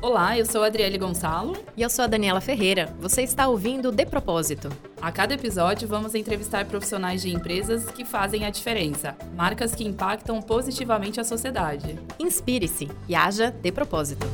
Olá, eu sou a Adriele Gonçalo. E eu sou a Daniela Ferreira. Você está ouvindo De Propósito. A cada episódio, vamos entrevistar profissionais de empresas que fazem a diferença, marcas que impactam positivamente a sociedade. Inspire-se e haja de propósito.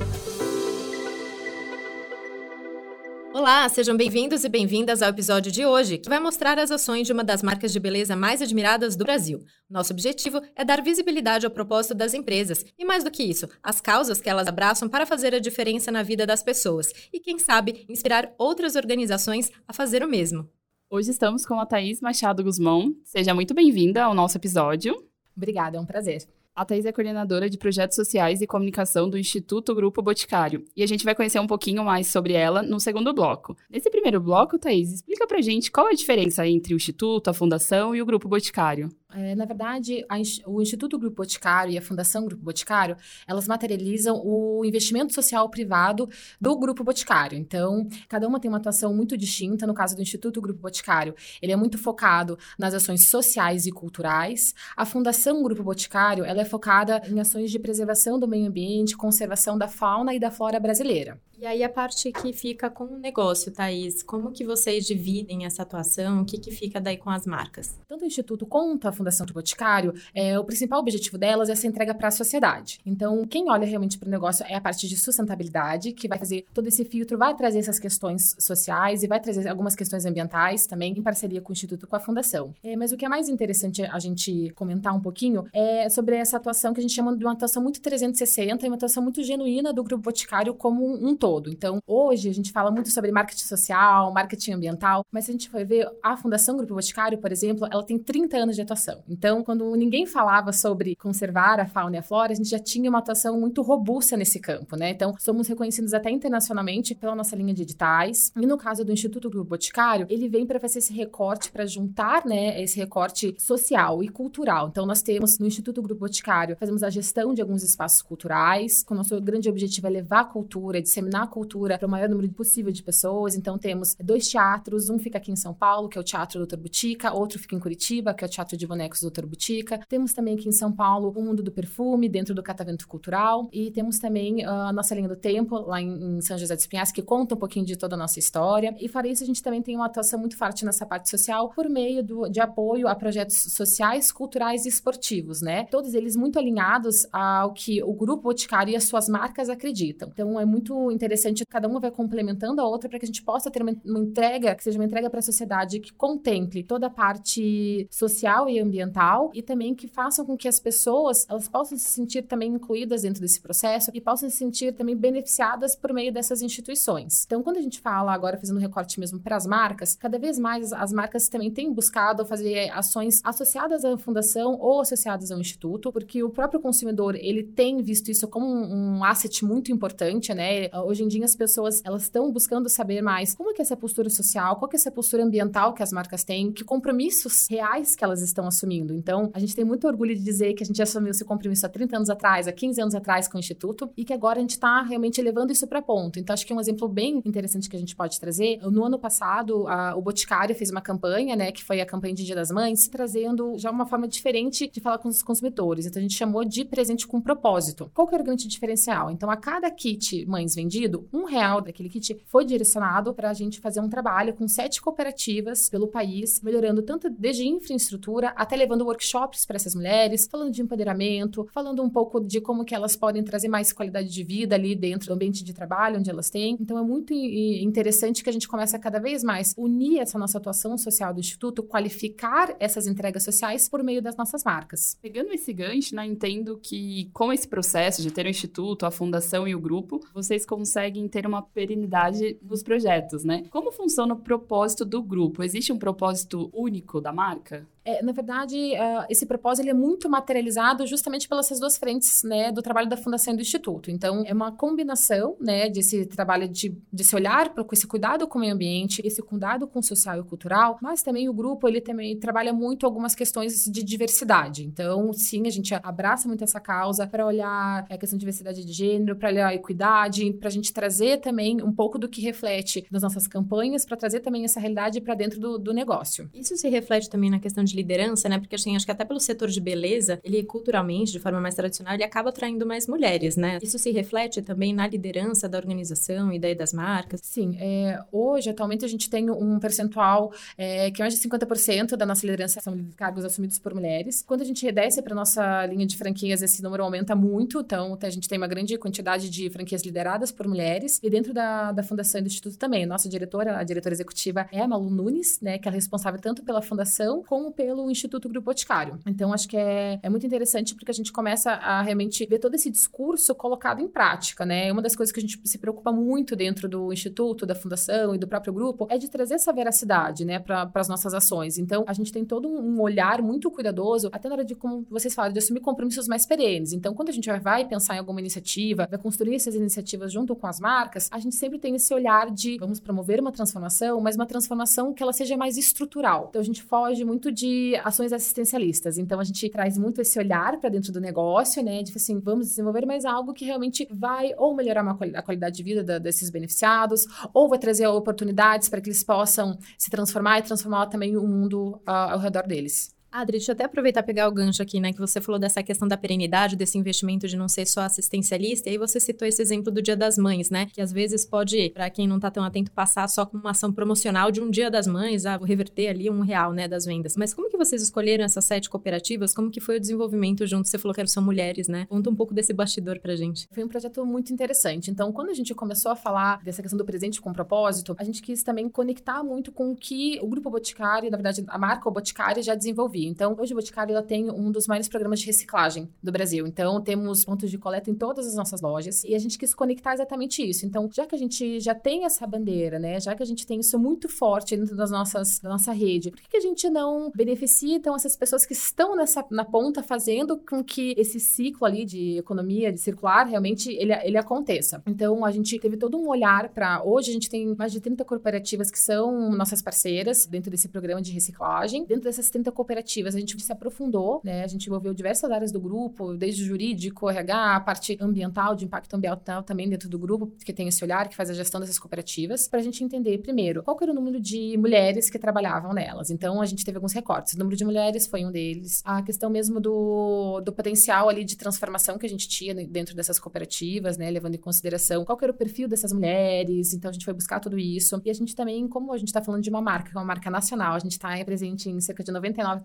Olá, sejam bem-vindos e bem-vindas ao episódio de hoje, que vai mostrar as ações de uma das marcas de beleza mais admiradas do Brasil. Nosso objetivo é dar visibilidade ao propósito das empresas e, mais do que isso, as causas que elas abraçam para fazer a diferença na vida das pessoas e, quem sabe, inspirar outras organizações a fazer o mesmo. Hoje estamos com a Thaís Machado Guzmão. Seja muito bem-vinda ao nosso episódio. Obrigada, é um prazer. A Thais é coordenadora de projetos sociais e comunicação do Instituto Grupo Boticário. E a gente vai conhecer um pouquinho mais sobre ela no segundo bloco. Nesse primeiro bloco, Thais, explica pra gente qual é a diferença entre o Instituto, a Fundação e o Grupo Boticário. É, na verdade, a, o Instituto Grupo Boticário e a Fundação Grupo Boticário, elas materializam o investimento social privado do Grupo Boticário. Então, cada uma tem uma atuação muito distinta. No caso do Instituto Grupo Boticário, ele é muito focado nas ações sociais e culturais. A Fundação Grupo Boticário, ela é focada em ações de preservação do meio ambiente, conservação da fauna e da flora brasileira. E aí a parte que fica com o negócio, Thaís, como que vocês dividem essa atuação? O que, que fica daí com as marcas? Tanto o Instituto quanto a Fundação do Boticário, é, o principal objetivo delas é essa entrega para a sociedade. Então, quem olha realmente para o negócio é a parte de sustentabilidade, que vai fazer todo esse filtro, vai trazer essas questões sociais e vai trazer algumas questões ambientais também, em parceria com o Instituto com a Fundação. É, mas o que é mais interessante a gente comentar um pouquinho é sobre essa atuação que a gente chama de uma atuação muito 360 e uma atuação muito genuína do Grupo Boticário como um todo todo. Então, hoje a gente fala muito sobre marketing social, marketing ambiental, mas se a gente for ver a Fundação Grupo Boticário, por exemplo, ela tem 30 anos de atuação. Então, quando ninguém falava sobre conservar a fauna e a flora, a gente já tinha uma atuação muito robusta nesse campo, né? Então, somos reconhecidos até internacionalmente pela nossa linha de editais. E no caso do Instituto Grupo Boticário, ele vem para fazer esse recorte, para juntar, né, esse recorte social e cultural. Então, nós temos no Instituto Grupo Boticário, fazemos a gestão de alguns espaços culturais, com o nosso grande objetivo é levar a cultura, disseminar a cultura para o maior número possível de pessoas. Então, temos dois teatros, um fica aqui em São Paulo, que é o Teatro Doutor Butica, outro fica em Curitiba, que é o Teatro de Bonecos Doutor Butica. Temos também aqui em São Paulo o Mundo do Perfume, dentro do Catavento Cultural. E temos também ah, a nossa linha do tempo, lá em, São José dos Pinhais, que conta um pouquinho de toda a nossa história. E fora isso, a gente também tem uma atuação muito forte nessa parte social, por meio do, de apoio a projetos sociais, culturais e esportivos, né? Todos eles muito alinhados ao que o Grupo Boticário e as suas marcas acreditam. Então, é muito interessante interessante, cada uma vai complementando a outra para que a gente possa ter uma, uma entrega, que seja uma entrega para a sociedade que contemple toda a parte social e ambiental e também que façam com que as pessoas elas possam se sentir também incluídas dentro desse processo e possam se sentir também beneficiadas por meio dessas instituições. Então, quando a gente fala agora fazendo recorte mesmo para as marcas, cada vez mais as marcas também têm buscado fazer ações associadas à fundação ou associadas ao instituto, porque o próprio consumidor ele tem visto isso como um, um asset muito importante, né? Hoje em dia as pessoas elas estão buscando saber mais como é que é essa postura social, qual que é essa postura ambiental que as marcas têm, que compromissos reais que elas estão assumindo. Então, a gente tem muito orgulho de dizer que a gente assumiu esse compromisso há 30 anos atrás, há 15 anos atrás com o Instituto, e que agora a gente está realmente levando isso para ponto. Então, acho que é um exemplo bem interessante que a gente pode trazer. No ano passado, a, o Boticário fez uma campanha, né, que foi a campanha de Dia das Mães, trazendo já uma forma diferente de falar com os consumidores. Então, a gente chamou de presente com propósito. Qual que era o grande diferencial? Então, a cada kit mães vendido, um real daquele kit foi direcionado para a gente fazer um trabalho com sete cooperativas pelo país, melhorando tanto desde infraestrutura até levando workshops para essas mulheres, falando de empoderamento, falando um pouco de como que elas podem trazer mais qualidade de vida ali dentro do ambiente de trabalho onde elas têm. Então é muito interessante que a gente comece a cada vez mais unir essa nossa atuação social do Instituto, qualificar essas entregas sociais por meio das nossas marcas. Pegando esse gancho, né, entendo que com esse processo de ter o Instituto, a Fundação e o grupo, vocês conseguem conseguem ter uma perenidade nos projetos, né? Como funciona o propósito do grupo? Existe um propósito único da marca? É, na verdade, uh, esse propósito ele é muito materializado justamente pelas duas frentes, né, do trabalho da Fundação e do Instituto. Então, é uma combinação, né, desse trabalho de, de se olhar para esse cuidado com o meio ambiente, esse cuidado com o social e cultural, mas também o grupo, ele também trabalha muito algumas questões de diversidade. Então, sim, a gente abraça muito essa causa para olhar a questão de diversidade de gênero, para olhar a equidade, para a gente trazer também um pouco do que reflete nas nossas campanhas, para trazer também essa realidade para dentro do, do negócio. Isso se reflete também na questão de de liderança, né? Porque assim, acho que até pelo setor de beleza, ele culturalmente, de forma mais tradicional, ele acaba atraindo mais mulheres, né? Isso se reflete também na liderança da organização e daí das marcas? Sim, é, hoje, atualmente, a gente tem um percentual é, que mais de 50% da nossa liderança são cargos assumidos por mulheres. Quando a gente desce para nossa linha de franquias, esse número aumenta muito, então a gente tem uma grande quantidade de franquias lideradas por mulheres. E dentro da, da fundação e do instituto também, nossa diretora, a diretora executiva é a Malu Nunes, né, que é responsável tanto pela fundação como pelo Instituto Grupo Boticário. Então, acho que é, é muito interessante porque a gente começa a realmente ver todo esse discurso colocado em prática, né? Uma das coisas que a gente se preocupa muito dentro do instituto, da fundação e do próprio grupo é de trazer essa veracidade, né, para as nossas ações. Então, a gente tem todo um olhar muito cuidadoso, até na hora de como vocês falam, de assumir compromissos mais perenes. Então, quando a gente vai pensar em alguma iniciativa, vai construir essas iniciativas junto com as marcas, a gente sempre tem esse olhar de vamos promover uma transformação, mas uma transformação que ela seja mais estrutural. Então, a gente foge muito de ações assistencialistas. Então, a gente traz muito esse olhar para dentro do negócio, né, de assim, vamos desenvolver mais algo que realmente vai ou melhorar a qualidade de vida da, desses beneficiados, ou vai trazer oportunidades para que eles possam se transformar e transformar também o mundo uh, ao redor deles. Adri, deixa eu até aproveitar e pegar o gancho aqui, né? Que você falou dessa questão da perenidade, desse investimento de não ser só assistencialista. E aí você citou esse exemplo do Dia das Mães, né? Que às vezes pode, para quem não tá tão atento, passar só com uma ação promocional de um Dia das Mães, ah, vou reverter ali um real, né, das vendas. Mas como que vocês escolheram essas sete cooperativas? Como que foi o desenvolvimento junto? Você falou que são mulheres, né? Conta um pouco desse bastidor pra gente. Foi um projeto muito interessante. Então, quando a gente começou a falar dessa questão do presente com propósito, a gente quis também conectar muito com o que o Grupo Boticário, na verdade, a marca Boticário já desenvolvia. Então, hoje o Boticário tem um dos maiores programas de reciclagem do Brasil. Então, temos pontos de coleta em todas as nossas lojas e a gente quis conectar exatamente isso. Então, já que a gente já tem essa bandeira, né? Já que a gente tem isso muito forte dentro das nossas, da nossa rede, por que, que a gente não beneficia, então, essas pessoas que estão nessa, na ponta fazendo com que esse ciclo ali de economia, de circular, realmente ele, ele aconteça? Então, a gente teve todo um olhar para. Hoje, a gente tem mais de 30 cooperativas que são nossas parceiras dentro desse programa de reciclagem. Dentro dessas 30 cooperativas, a gente se aprofundou, né? A gente envolveu diversas áreas do grupo, desde jurídico, RH, a parte ambiental, de impacto ambiental também dentro do grupo, que tem esse olhar, que faz a gestão dessas cooperativas, para a gente entender, primeiro, qual era o número de mulheres que trabalhavam nelas. Então, a gente teve alguns recortes. O número de mulheres foi um deles. A questão mesmo do, do potencial ali de transformação que a gente tinha dentro dessas cooperativas, né? Levando em consideração qual era o perfil dessas mulheres. Então, a gente foi buscar tudo isso. E a gente também, como a gente está falando de uma marca, que é uma marca nacional, a gente está presente em cerca de 99%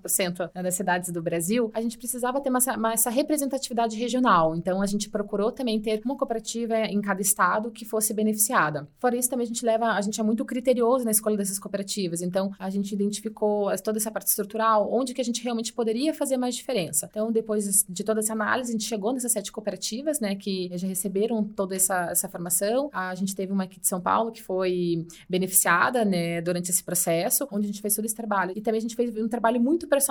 das cidades do Brasil, a gente precisava ter uma, uma, essa representatividade regional. Então, a gente procurou também ter uma cooperativa em cada estado que fosse beneficiada. Fora isso, também a gente leva, a gente é muito criterioso na escolha dessas cooperativas. Então, a gente identificou toda essa parte estrutural, onde que a gente realmente poderia fazer mais diferença. Então, depois de toda essa análise, a gente chegou nessas sete cooperativas, né, que já receberam toda essa, essa formação. A gente teve uma aqui de São Paulo que foi beneficiada, né, durante esse processo, onde a gente fez todo esse trabalho. E também a gente fez um trabalho muito personalizado.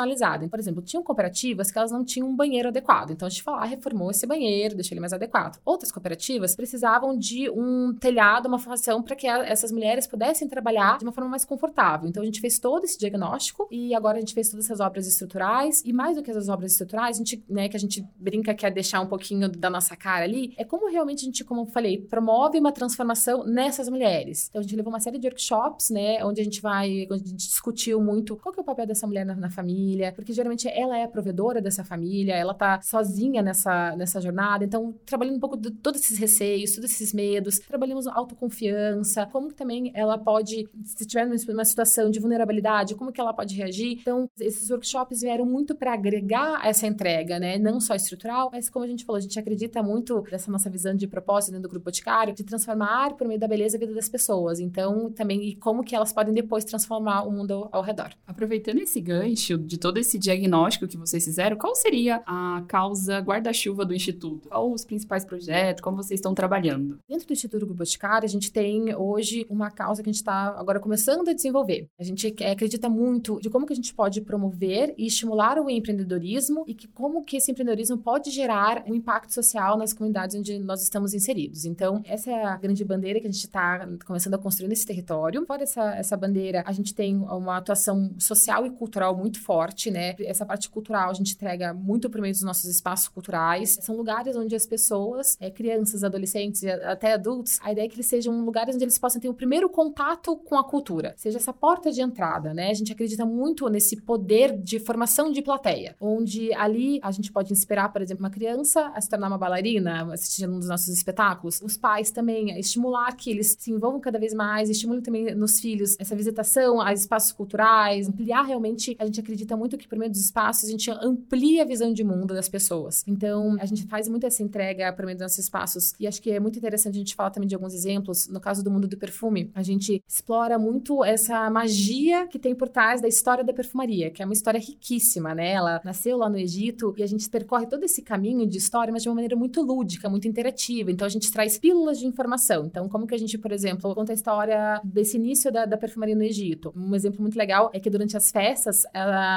Por exemplo, tinham cooperativas que elas não tinham um banheiro adequado. Então a gente foi lá, reformou esse banheiro, deixou ele mais adequado. Outras cooperativas precisavam de um telhado, uma fundação para que essas mulheres pudessem trabalhar de uma forma mais confortável. Então a gente fez todo esse diagnóstico e agora a gente fez todas essas obras estruturais e mais do que essas obras estruturais, a gente, né, que a gente brinca que é deixar um pouquinho da nossa cara ali, é como realmente a gente, como eu falei, promove uma transformação nessas mulheres. Então a gente levou uma série de workshops, né, onde a gente vai, onde a gente discutiu muito qual que é o papel dessa mulher na, na família, porque geralmente ela é a provedora dessa família, ela tá sozinha nessa, nessa jornada. Então, trabalhando um pouco de todos esses receios, todos esses medos, trabalhamos autoconfiança, como que também ela pode, se tiver numa situação de vulnerabilidade, como que ela pode reagir. Então, esses workshops vieram muito para agregar essa entrega, né? Não só estrutural, mas como a gente falou, a gente acredita muito dessa nossa visão de propósito dentro do grupo Boticário, de transformar por meio da beleza a vida das pessoas. Então, também, e como que elas podem depois transformar o mundo ao redor. Aproveitando esse gancho de todo esse diagnóstico que vocês fizeram, qual seria a causa guarda-chuva do Instituto? Quais os principais projetos? Como vocês estão trabalhando? Dentro do Instituto Grupo Boticário, a gente tem hoje uma causa que a gente está agora começando a desenvolver. A gente acredita muito de como que a gente pode promover e estimular o empreendedorismo e que como que esse empreendedorismo pode gerar um impacto social nas comunidades onde nós estamos inseridos. Então, essa é a grande bandeira que a gente está começando a construir nesse território. Fora essa, essa bandeira, a gente tem uma atuação social e cultural muito forte forte, né? Essa parte cultural a gente entrega muito por meio dos nossos espaços culturais. São lugares onde as pessoas, é, crianças, adolescentes até adultos, a ideia é que eles sejam lugares onde eles possam ter o primeiro contato com a cultura, seja essa porta de entrada, né? A gente acredita muito nesse poder de formação de plateia, onde ali a gente pode inspirar, por exemplo, uma criança a se tornar uma bailarina, assistindo um dos nossos espetáculos. Os pais também, estimular que eles se envolvam cada vez mais, estimulem também nos filhos essa visitação a espaços culturais, ampliar realmente. A gente acredita muito que por meio dos espaços a gente amplia a visão de mundo das pessoas. Então, a gente faz muito essa entrega por meio dos nossos espaços e acho que é muito interessante a gente falar também de alguns exemplos. No caso do mundo do perfume, a gente explora muito essa magia que tem por trás da história da perfumaria, que é uma história riquíssima, né? Ela nasceu lá no Egito e a gente percorre todo esse caminho de história, mas de uma maneira muito lúdica, muito interativa. Então, a gente traz pílulas de informação. Então, como que a gente, por exemplo, conta a história desse início da, da perfumaria no Egito? Um exemplo muito legal é que durante as festas,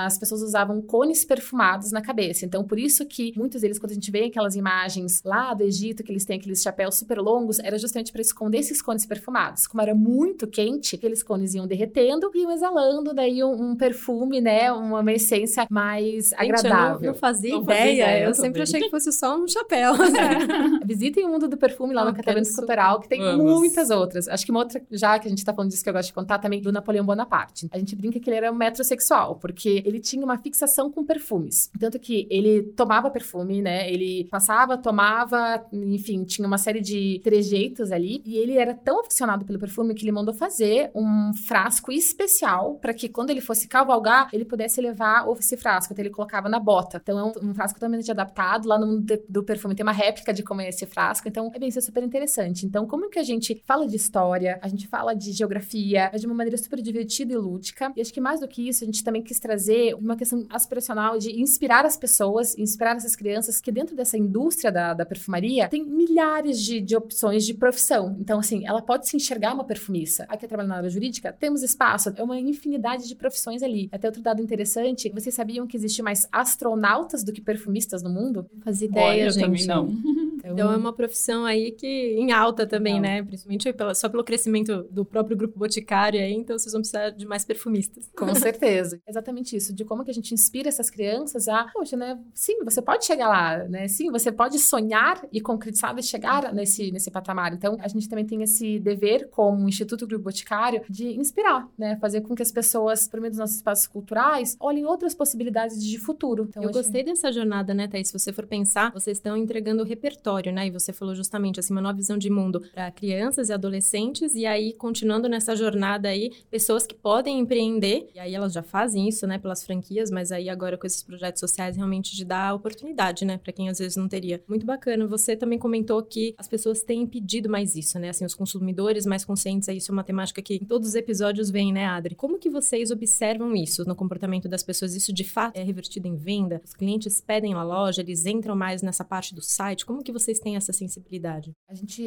as pessoas usavam cones perfumados na cabeça. Então, por isso que muitos deles, quando a gente vê aquelas imagens lá do Egito, que eles têm aqueles chapéus super longos, era justamente para esconder esses cones perfumados. Como era muito quente, aqueles cones iam derretendo e iam exalando daí um, um perfume, né? Uma, uma essência mais Gente, agradável. Eu não, não fazia Não ideia. fazia eu eu sempre achei que fosse só um chapéu. É. Visitem o mundo do perfume lá Ah, no Catavento super. Cultural, que tem Vamos. muitas outras. Acho que uma outra, já que a gente tá falando disso que eu gosto de contar, também do Napoleão Bonaparte. A gente brinca que ele era um metrosexual, porque ele tinha uma fixação com perfumes. Tanto que ele tomava perfume, né? Ele passava, tomava, enfim, tinha uma série de trejeitos ali. E ele era tão aficionado pelo perfume que ele mandou fazer um frasco especial para que quando ele fosse cavalgar, ele pudesse levar esse frasco. Então ele colocava na bota. Então é um, um frasco totalmente adaptado. Lá no mundo de- do perfume tem uma réplica de como é esse frasco. Então é bem, isso é super interessante. Então, como que a gente fala de história, a gente fala de geografia, mas de uma maneira super divertida e lúdica. E acho que mais do que isso, a gente também quis trazer uma questão aspiracional de inspirar as pessoas, inspirar essas crianças que dentro dessa indústria da, da perfumaria tem milhares de, de opções de profissão. Então, assim, ela pode se enxergar uma perfumista. Aqui trabalhando na área jurídica, temos espaço, é uma infinidade de profissões ali. Até outro dado interessante, vocês sabiam que existe mais astronautas do que perfumistas no mundo? Não fazia Olha, ideia, eu gente. também não. Então é uma profissão aí que em alta também, Legal. né? Principalmente pela- só pelo crescimento do próprio grupo Boticário aí, então vocês vão precisar de mais perfumistas. Com certeza. Exatamente isso, de como que a gente inspira essas crianças a, poxa, né? Sim, você pode chegar lá, né? Sim, você pode sonhar e concretizar e chegar nesse, nesse patamar. Então, a gente também tem esse dever, como Instituto Grupo Boticário, de inspirar, né? Fazer com que as pessoas, por meio dos nossos espaços culturais, olhem outras possibilidades de futuro. Então, Eu gostei dessa jornada, né, Thaís? Se você for pensar, vocês estão entregando o repertório, né? E você falou justamente assim, uma nova visão de mundo para crianças e adolescentes, e aí, continuando nessa jornada aí, pessoas que podem empreender, e aí elas já fazem isso, né, pelas franquias, mas aí agora com esses projetos sociais, realmente de dar oportunidade, né, para quem às vezes não teria. Muito bacana. Você também comentou que as pessoas têm pedido mais isso, né? Assim, os consumidores mais conscientes, aí isso é uma temática que em todos os episódios vem, né, Adri? Como que vocês observam isso no comportamento das pessoas? Isso de fato é revertido em venda? Os clientes pedem na loja, eles entram mais nessa parte do site? Como que vocês têm essa sensibilidade? A gente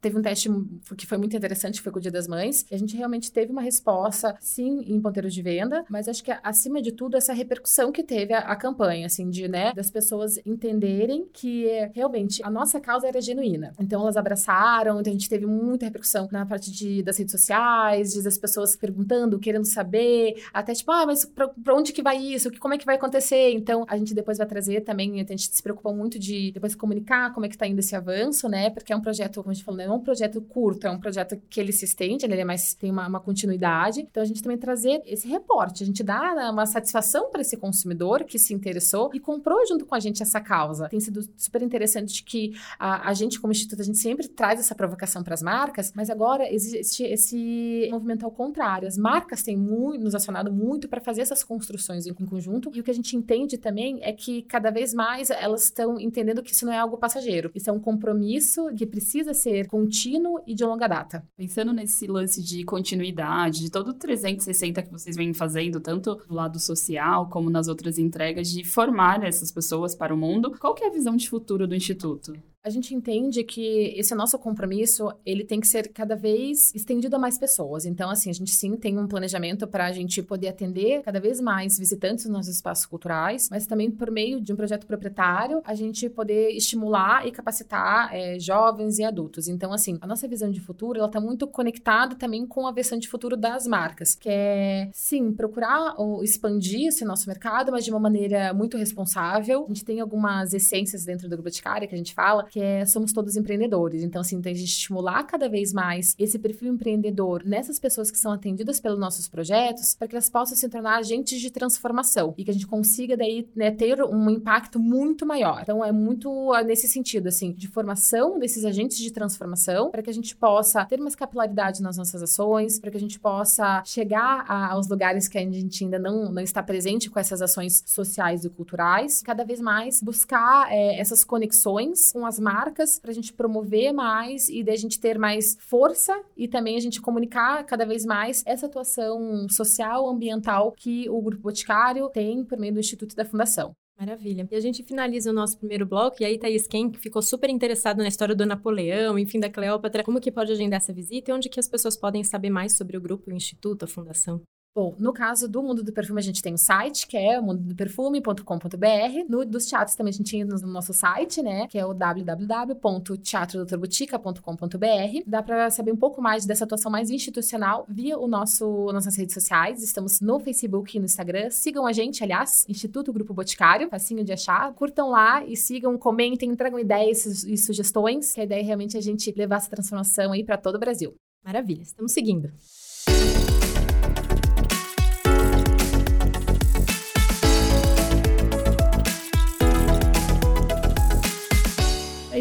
teve um teste que foi muito interessante, foi com o Dia das Mães, a gente realmente teve uma resposta, sim, em ponteiros de venda, mas acho que acima de tudo essa repercussão que teve a, a campanha, assim, de, né, das pessoas entenderem que realmente a nossa causa era genuína. Então elas abraçaram, então a gente teve muita repercussão na parte de, das redes sociais, de, das pessoas perguntando, querendo saber, até tipo, ah, mas pra, pra onde que vai isso? Como é que vai acontecer? Então a gente depois vai trazer também, a gente se preocupou muito de depois comunicar como é que tá indo esse avanço, né? Porque é um projeto, como a gente falou, não é um projeto curto, é um projeto que ele se estende, ele é mais, tem uma, uma continuidade. Então a gente também trazer esse reporte, a gente dá né, uma satisfação para esse consumidor que se interessou e comprou junto com a gente essa causa. Tem sido super interessante que a, a gente, como instituto, a gente sempre traz essa provocação para as marcas, mas agora existe esse movimento ao contrário. As marcas têm muito, nos acionado muito para fazer essas construções em conjunto e o que a gente entende também é que cada vez mais elas estão entendendo que isso não é algo passageiro, isso é um compromisso que precisa ser contínuo e de longa data. Pensando nesse lance de continuidade, de todo o 360 que vocês vêm fazendo, tanto no lado social como nas outras entregas, de formar essas pessoas para o mundo, qual que é a visão de futuro do Instituto? A gente entende que esse nosso compromisso, ele tem que ser cada vez estendido a mais pessoas. Então, assim, a gente sim tem um planejamento para a gente poder atender cada vez mais visitantes nos nossos espaços culturais, mas também por meio de um projeto proprietário, a gente poder estimular e capacitar é, jovens e adultos. Então, assim, a nossa visão de futuro, ela está muito conectada também com a visão de futuro das marcas, que é, sim, procurar ou expandir esse nosso mercado, mas de uma maneira muito responsável. A gente tem algumas essências dentro do Grupo Boticária que a gente fala, que é somos todos empreendedores. Então, assim, tem a gente estimular cada vez mais esse perfil empreendedor nessas pessoas que são atendidas pelos nossos projetos, para que elas possam se tornar agentes de transformação e que a gente consiga daí né, ter um impacto muito maior. Então, é muito ah, nesse sentido, assim, de formação desses agentes de transformação, para que a gente possa ter mais capilaridade nas nossas ações, para que a gente possa chegar a, aos lugares que a gente ainda não, não está presente com essas ações sociais e culturais, cada vez mais buscar é, essas conexões com as marcas para a gente promover mais e daí a gente ter mais força e também a gente comunicar cada vez mais essa atuação social, ambiental que o Grupo Boticário tem por meio do Instituto da Fundação. Maravilha. E a gente finaliza o nosso primeiro bloco. E aí, Thaís, quem ficou super interessado na história do Napoleão, enfim, da Cleópatra, como que pode agendar essa visita e onde que as pessoas podem saber mais sobre o grupo, o instituto, a fundação? Bom, no caso do Mundo do Perfume, a gente tem o um site, que é mundodoperfume.com.br. No dos teatros também a gente tinha no nosso site, né? Que é o www.teatrodoutorbotica.com.br. Dá para saber um pouco mais dessa atuação mais institucional via o nosso nossas redes sociais. Estamos no Facebook e no Instagram. Sigam a gente, aliás, Instituto Grupo Boticário, facinho de achar. Curtam lá e sigam, comentem, tragam ideias e sugestões, que a ideia é realmente a gente levar essa transformação aí para todo o Brasil. Maravilha, estamos seguindo.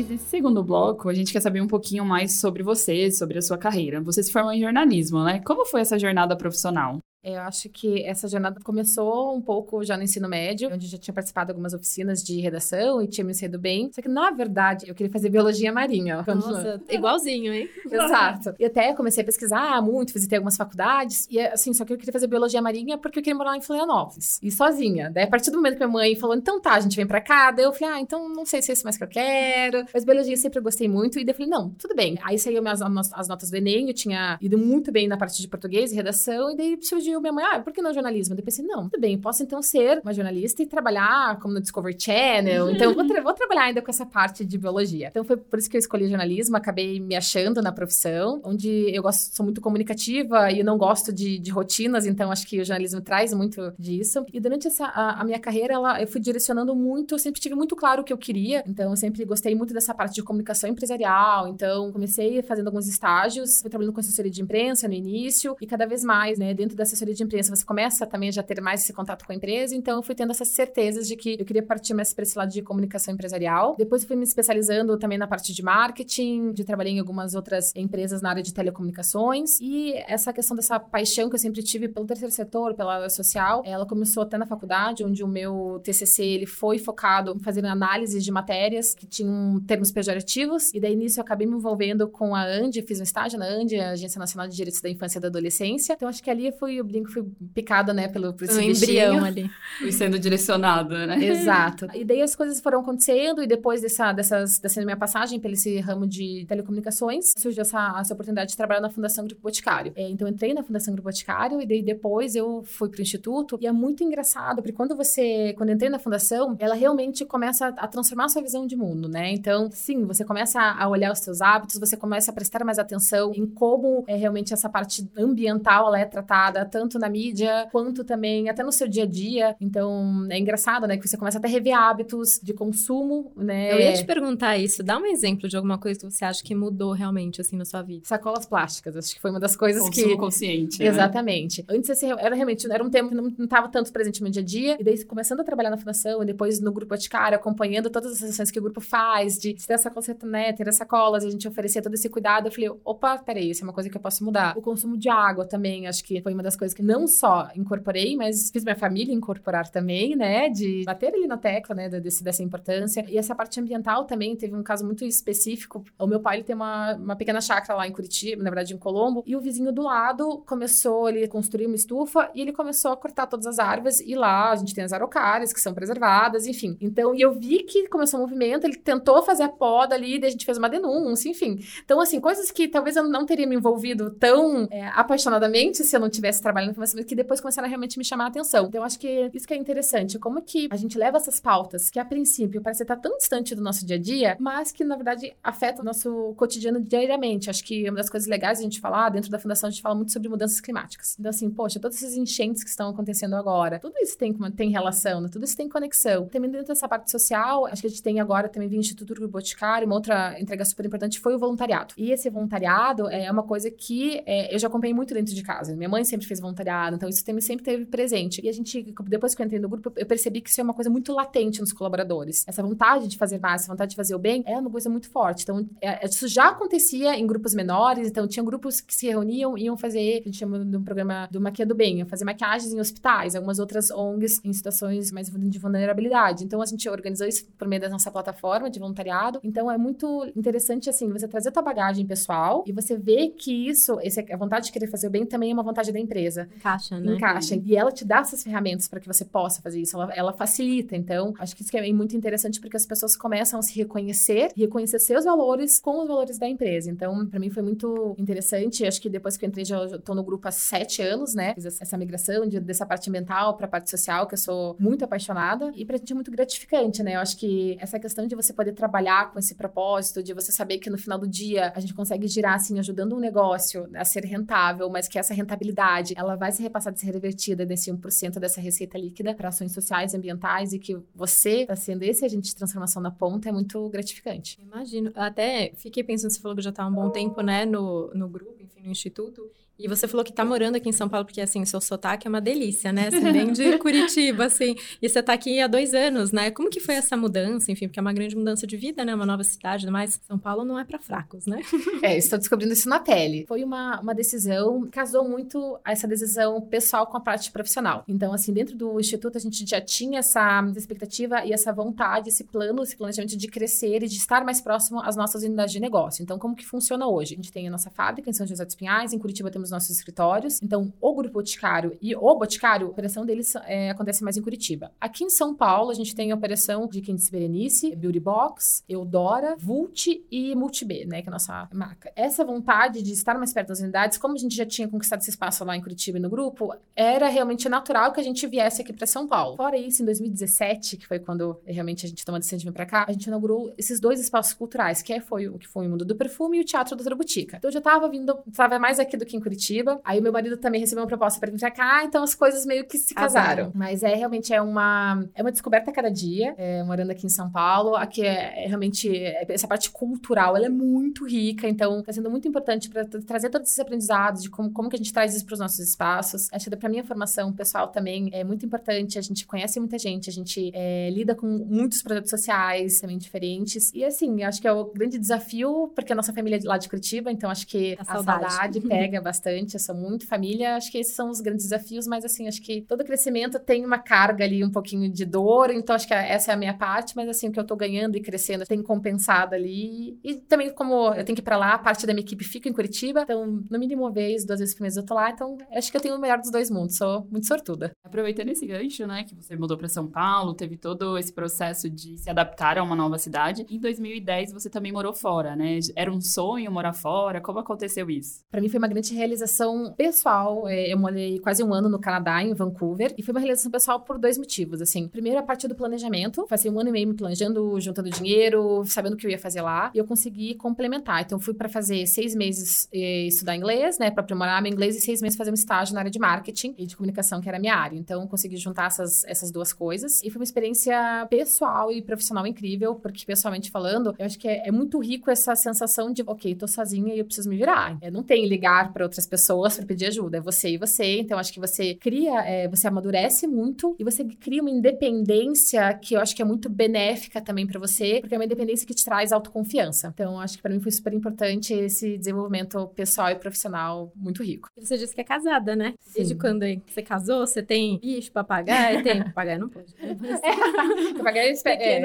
Nesse segundo bloco, a gente quer saber um pouquinho mais sobre você, sobre a sua carreira. Você se formou em jornalismo, né? Como foi essa jornada profissional? É, eu acho que essa jornada começou um pouco já no ensino médio, onde eu já tinha participado de algumas oficinas de redação e tinha me saído bem. Só que, na verdade, eu queria fazer biologia marinha. Nossa, igualzinho, hein? Exato. E até comecei a pesquisar muito, visitei algumas faculdades. E, assim, só que eu queria fazer biologia marinha porque eu queria morar em Florianópolis. E sozinha. Daí, a partir do momento que minha mãe falou, então tá, a gente vem pra cá. Daí eu falei, ah, então não sei se é isso mais que eu quero. Mas biologia eu sempre gostei muito. E daí eu falei, não, tudo bem. Aí saiu minhas, as notas do Enem, eu tinha ido muito bem na parte de português e redação. E daí surgiu minha mãe, ah, por que não jornalismo? Eu pensei, não, tudo bem, posso então ser uma jornalista e trabalhar como no Discovery Channel. Então, vou, tra vou trabalhar ainda com essa parte de biologia. Então, foi por isso que eu escolhi jornalismo, acabei me achando na profissão, onde eu gosto, sou muito comunicativa e não gosto de, de rotinas, então acho que o jornalismo traz muito disso. E durante essa, a, a minha carreira, ela, eu fui direcionando muito, eu sempre tive muito claro o que eu queria, então eu sempre gostei muito dessa parte de comunicação empresarial, então comecei fazendo alguns estágios, fui trabalhando com assessoria de imprensa no início, e cada vez mais, né, dentro da assessoria de imprensa, você começa também já ter mais esse contato com a empresa, então eu fui tendo essas certezas de que eu queria partir mais para esse lado de comunicação empresarial. Depois eu fui me especializando também na parte de marketing, de trabalhei em algumas outras empresas na área de telecomunicações e essa questão dessa paixão que eu sempre tive pelo terceiro setor, pela área social, ela começou até na faculdade, onde o meu TCC ele foi focado em fazer análise de matérias que tinham termos pejorativos e daí nisso eu acabei me envolvendo com a ANDI, fiz um estágio na ANDI, a Agência Nacional de Direitos da Infância e da Adolescência. Então acho que ali foi brinco fui picada, né, pelo por esse um embrião ali. Fui sendo direcionada, né? Exato. E daí as coisas foram acontecendo e depois dessa, dessas, dessa minha passagem pelo esse ramo de telecomunicações, surgiu essa, essa oportunidade de trabalhar na Fundação Grupo Boticário. É, então, entrei na Fundação Grupo Boticário e daí depois eu fui para o Instituto e é muito engraçado, porque quando você, quando eu entrei na Fundação, ela realmente começa a transformar a sua visão de mundo, né? Então, sim, você começa a olhar os seus hábitos, você começa a prestar mais atenção em como é realmente essa parte ambiental ela é tratada, tanto na mídia quanto também até no seu dia a dia. Então, é engraçado, né? Que você começa até a rever hábitos de consumo, né? Eu ia te perguntar isso. Dá um exemplo de alguma coisa que você acha que mudou realmente, assim, na sua vida. Sacolas plásticas. Acho que foi uma das coisas consumo que... consciente, né? Exatamente. Antes, assim, era realmente... Era um tema que não estava tanto presente no meu dia a dia. E daí, começando a trabalhar na fundação e depois no grupo Boticário, acompanhando todas as ações que o grupo faz, de ter essa conceito, né? Ter as sacolas, a gente oferecer todo esse cuidado. Eu falei, opa, peraí, isso é uma coisa que eu posso mudar. O consumo de água também, acho que foi uma das coisas coisa que não só incorporei, mas fiz minha família incorporar também, né? De bater ali na tecla, né? Desse, dessa importância. E essa parte ambiental também teve um caso muito específico. O meu pai ele tem uma, uma pequena chácara lá em Curitiba, na verdade em Colombo, e o vizinho do lado começou ele construir uma estufa e ele começou a cortar todas as árvores e lá a gente tem as araucárias que são preservadas, enfim. Então, e eu vi que começou o um movimento, ele tentou fazer a poda ali, daí a gente fez uma denúncia, enfim. Então, assim, coisas que talvez eu não teria me envolvido tão é, apaixonadamente se eu não tivesse trabalhando com que depois começaram a realmente me chamar a atenção. Então, acho que isso que é interessante, como que a gente leva essas pautas que a princípio parece estar tão distante do nosso dia a dia, mas que na verdade afeta o nosso cotidiano diariamente. Acho que uma das coisas legais a gente falar, dentro da fundação a gente fala muito sobre mudanças climáticas. Então, assim, poxa, todas essas enchentes que estão acontecendo agora, tudo isso tem, tem relação, né? tudo isso tem conexão. Também dentro dessa parte social, acho que a gente tem agora também via Instituto Grupo Boticário, uma outra entrega super importante foi o voluntariado. E esse voluntariado é uma coisa que é, eu já acompanhei muito dentro de casa. Minha mãe sempre fez voluntariado, então isso sempre teve presente. E a gente, depois que eu entrei no grupo, eu percebi que isso é uma coisa muito latente nos colaboradores. Essa vontade de fazer mais, essa vontade de fazer o bem, é uma coisa muito forte. Então, é, isso já acontecia em grupos menores, então tinha grupos que se reuniam e iam fazer, a gente chama de um programa do Maquia do Bem, fazer maquiagens em hospitais, algumas outras ONGs em situações mais de vulnerabilidade. Então, a gente organizou isso por meio da nossa plataforma de voluntariado. Então, é muito interessante, assim, você trazer tua bagagem pessoal e você ver que isso, esse, a vontade de querer fazer o bem também é uma vontade da empresa. Encaixa, né? Encaixa. E ela te dá essas ferramentas para que você possa fazer isso. Ela, ela facilita. Então, acho que isso é muito interessante porque as pessoas começam a se reconhecer, reconhecer seus valores com os valores da empresa. Então, para mim foi muito interessante. Acho que depois que eu entrei, já estou no grupo há sete anos, né? Fiz essa migração de, dessa parte mental para a parte social, que eu sou muito apaixonada. E pra gente é muito gratificante, né? Eu acho que essa questão de você poder trabalhar com esse propósito, de você saber que no final do dia a gente consegue girar, assim, ajudando um negócio a ser rentável, mas que essa rentabilidade, ela vai ser repassada, ser revertida nesse 1% dessa receita líquida para ações sociais e ambientais e que você está sendo esse agente de transformação na ponta é muito gratificante. Imagino. Até fiquei pensando, você falou que já está há um bom tempo, né, no, no grupo, enfim, no instituto. E você falou que tá morando aqui em São Paulo, porque assim, seu sotaque é uma delícia, né? Assim, bem de Curitiba, assim. E você tá aqui há dois anos, né? Como que foi essa mudança, enfim, porque é uma grande mudança de vida, né? Uma nova cidade, mas São Paulo não é para fracos, né? É, estou descobrindo isso na pele. Foi uma, uma decisão, casou muito essa decisão pessoal com a parte profissional. Então, assim, dentro do Instituto, a gente já tinha essa expectativa e essa vontade, esse plano, esse planejamento de crescer e de estar mais próximo às nossas unidades de negócio. Então, como que funciona hoje? A gente tem a nossa fábrica em São José dos Pinhais, em Curitiba temos nossos escritórios. Então, o Grupo Boticário e o Boticário, a operação deles é, acontece mais em Curitiba. Aqui em São Paulo, a gente tem a operação de Quintes Berenice, Beauty Box, Eudora, Vult e Multib, né, que é a nossa marca. Essa vontade de estar mais perto das unidades, como a gente já tinha conquistado esse espaço lá em Curitiba e no grupo, era realmente natural que a gente viesse aqui para São Paulo. Fora isso, em 2017, que foi quando realmente a gente tomou a decisão de vir para cá, a gente inaugurou esses dois espaços culturais, que é, foi o que foi o Mundo do Perfume e o Teatro da Botica. Então, eu já estava vindo, estava mais aqui do que em Curitiba, Aí o meu marido também recebeu uma proposta para vir pra cá, então as coisas meio que se casaram. Mas é realmente é uma, é uma descoberta a cada dia, é, morando aqui em São Paulo. Aqui é, é realmente é, essa parte cultural, ela é muito rica, então tá sendo muito importante para trazer todos esses aprendizados de como, como que a gente traz isso para os nossos espaços. Acho que para minha formação pessoal também é muito importante. A gente conhece muita gente, a gente é, lida com muitos projetos sociais também diferentes. E assim, acho que é o grande desafio, porque a nossa família é lá de Curitiba, então acho que a, a saudade. saudade pega bastante sou muito família, acho que esses são os grandes desafios, mas assim, acho que todo crescimento tem uma carga ali, um pouquinho de dor, então acho que essa é a minha parte, mas assim, o que eu tô ganhando e crescendo tem compensado ali. E também, como eu tenho que ir pra lá, parte da minha equipe fica em Curitiba, então, no mínimo uma vez, duas vezes por mês eu tô lá, então acho que eu tenho o melhor dos dois mundos, sou muito sortuda. Aproveitando esse gancho, né, que você mudou para São Paulo, teve todo esse processo de se adaptar a uma nova cidade. Em 2010 você também morou fora, né? Era um sonho morar fora? Como aconteceu isso? Para mim foi uma grande realização pessoal. É, eu morei quase um ano no Canadá, em Vancouver, e foi uma realização pessoal por dois motivos, assim. Primeiro, a partir do planejamento. Passei um ano e meio me planejando, juntando dinheiro, sabendo o que eu ia fazer lá, e eu consegui complementar. Então, fui para fazer seis meses eh, estudar inglês, né, para aprimorar meu inglês, e seis meses fazer um estágio na área de marketing e de comunicação, que era a minha área. Então, consegui juntar essas, essas duas coisas. E foi uma experiência pessoal e profissional incrível, porque, pessoalmente falando, eu acho que é, é muito rico essa sensação de, ok, tô sozinha e eu preciso me virar. Eu não tenho ligar para outras pessoas pessoas para pedir ajuda, é você e você. Então, acho que você cria, é, você amadurece muito e você cria uma independência que eu acho que é muito benéfica também para você, porque é uma independência que te traz autoconfiança. Então, acho que para mim foi super importante esse desenvolvimento pessoal e profissional muito rico. Você disse que é casada, né? Sim. Desde quando? Você casou? Você tem bicho, papagaio? Tem papagaio, não pode. É, papagaio é,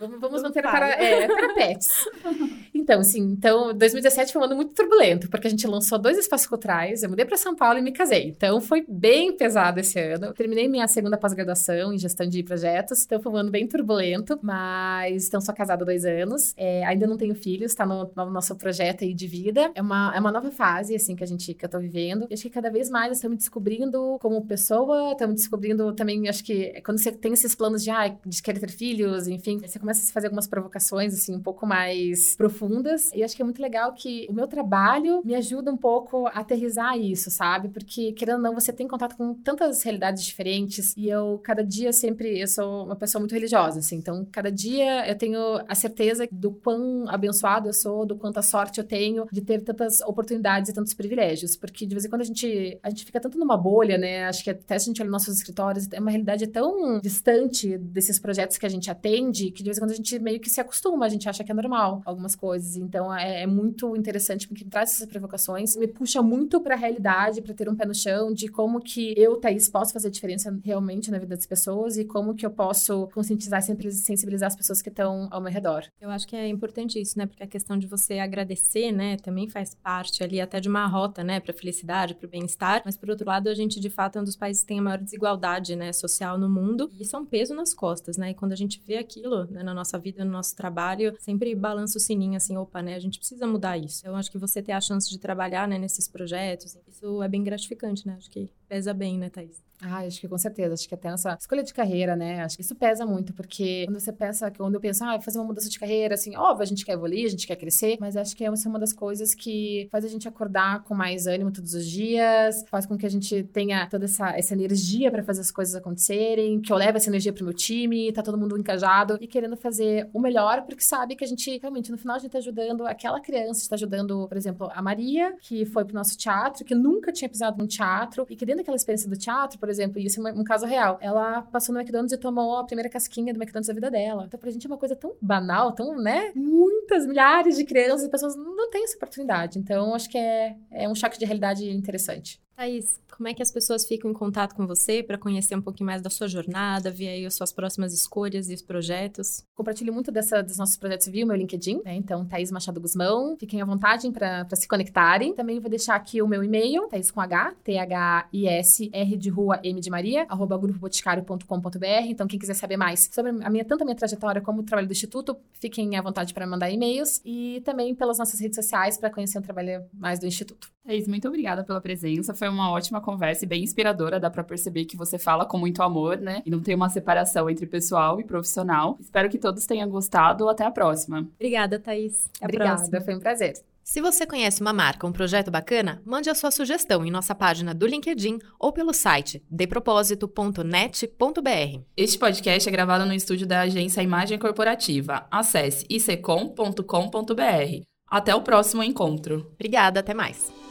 Vamos, vamos manter para, é, para pets. Então, assim, então 2017 foi um ano muito turbulento, porque a gente lançou dois espaços culturais, eu mudei para São Paulo e me casei. Então foi bem pesado esse ano. terminei minha segunda pós-graduação em gestão de projetos, então foi um ano bem turbulento, mas então sou casada há dois anos. É, ainda não tenho filhos, tá no, no, nosso projeto aí de vida. É uma, é uma nova fase, assim, que a gente que eu tô vivendo. E acho que cada vez mais estamos descobrindo como pessoa, estamos descobrindo também, acho que quando você tem esses planos de, ah, de querer ter filhos, enfim, você começa a fazer algumas provocações, assim, um pouco mais profundas. E acho que é muito legal que o meu trabalho me ajuda um pouco a aterrizar isso, sabe? Porque, querendo ou não, você tem contato com tantas realidades diferentes. E eu, cada dia, sempre. Eu sou uma pessoa muito religiosa, assim. Então, cada dia eu tenho a certeza do quão abençoado eu sou, do quanta sorte eu tenho de ter tantas oportunidades e tantos privilégios. Porque, de vez em quando, a gente, a gente fica tanto numa bolha, né? Acho que até se a gente olha nos nossos escritórios, é uma realidade tão distante desses projetos que a gente atende que, de vez em quando, a gente meio que se acostuma, a gente acha que é normal algumas coisas. Então, é, é muito interessante porque traz essas provocações, me puxa muito para a realidade, para ter um pé no chão de como que eu, Thaís, posso fazer diferença realmente na vida das pessoas e como que eu posso conscientizar e sensibilizar as pessoas que estão ao meu redor. Eu acho que é importante isso, né? Porque a questão de você agradecer, né, também faz parte ali até de uma rota, né, para felicidade, para o bem-estar. Mas por outro lado, a gente de fato é um dos países que tem a maior desigualdade, né, social no mundo. E isso é um peso nas costas, né? E quando a gente vê aquilo, né, na nossa vida, no nosso trabalho, sempre balança o sininho assim, opa, né? A gente precisa mudar isso. Eu acho que você ter a chance de trabalhar, né, nesses projetos, isso é bem gratificante, né? Acho que pesa bem, né, Thaís? Ah, acho que com certeza. Acho que até essa escolha de carreira, né? Acho que isso pesa muito, porque quando você pensa, quando eu penso, ah, fazer uma mudança de carreira, assim, óbvio, a gente quer evoluir, a gente quer crescer, mas acho que é uma das coisas que faz a gente acordar com mais ânimo todos os dias, faz com que a gente tenha toda essa, essa energia para fazer as coisas acontecerem, que eu leve essa energia pro meu time, tá todo mundo encajado e querendo fazer o melhor, porque sabe que a gente, realmente, no final, a gente tá ajudando aquela criança, está ajudando, por exemplo, a Maria, que foi pro nosso teatro, que nunca tinha pisado num teatro, e que dentro daquela experiência do teatro, por exemplo, isso é um caso real. Ela passou no McDonald's e tomou a primeira casquinha do McDonald's da vida dela. Então, pra gente é uma coisa tão banal, tão, né? Muitas, milhares de crianças e pessoas não têm essa oportunidade. Então, acho que é, é um choque de realidade interessante. Thaís, como é que as pessoas ficam em contato com você para conhecer um pouquinho mais da sua jornada, ver aí as suas próximas escolhas e os projetos? Compartilho muito dessa, dos nossos projetos via o meu LinkedIn, né? Então, Thaís Machado Guzmão. Fiquem à vontade para se conectarem. Também vou deixar aqui o meu e-mail, Thaís com H, T-H-I-S, R de rua, M de Maria, arroba grupoboticário.com.br. Então, quem quiser saber mais sobre a minha, tanto a minha trajetória como o trabalho do Instituto, fiquem à vontade para mandar e-mails. E também pelas nossas redes sociais para conhecer o trabalho mais do Instituto. Thaís, muito obrigada pela presença. Foi uma ótima conversa e bem inspiradora. Dá para perceber que você fala com muito amor, né? E não tem uma separação entre pessoal e profissional. Espero que todos tenham gostado. Até a próxima. Obrigada, Thaís. Até Obrigada, próxima. foi um prazer. Se você conhece uma marca, um projeto bacana, mande a sua sugestão em nossa página do LinkedIn ou pelo site depropósito.net.br. Este podcast é gravado no estúdio da agência Imagem Corporativa. Acesse icom.com.br. Até o próximo encontro. Obrigada, até mais.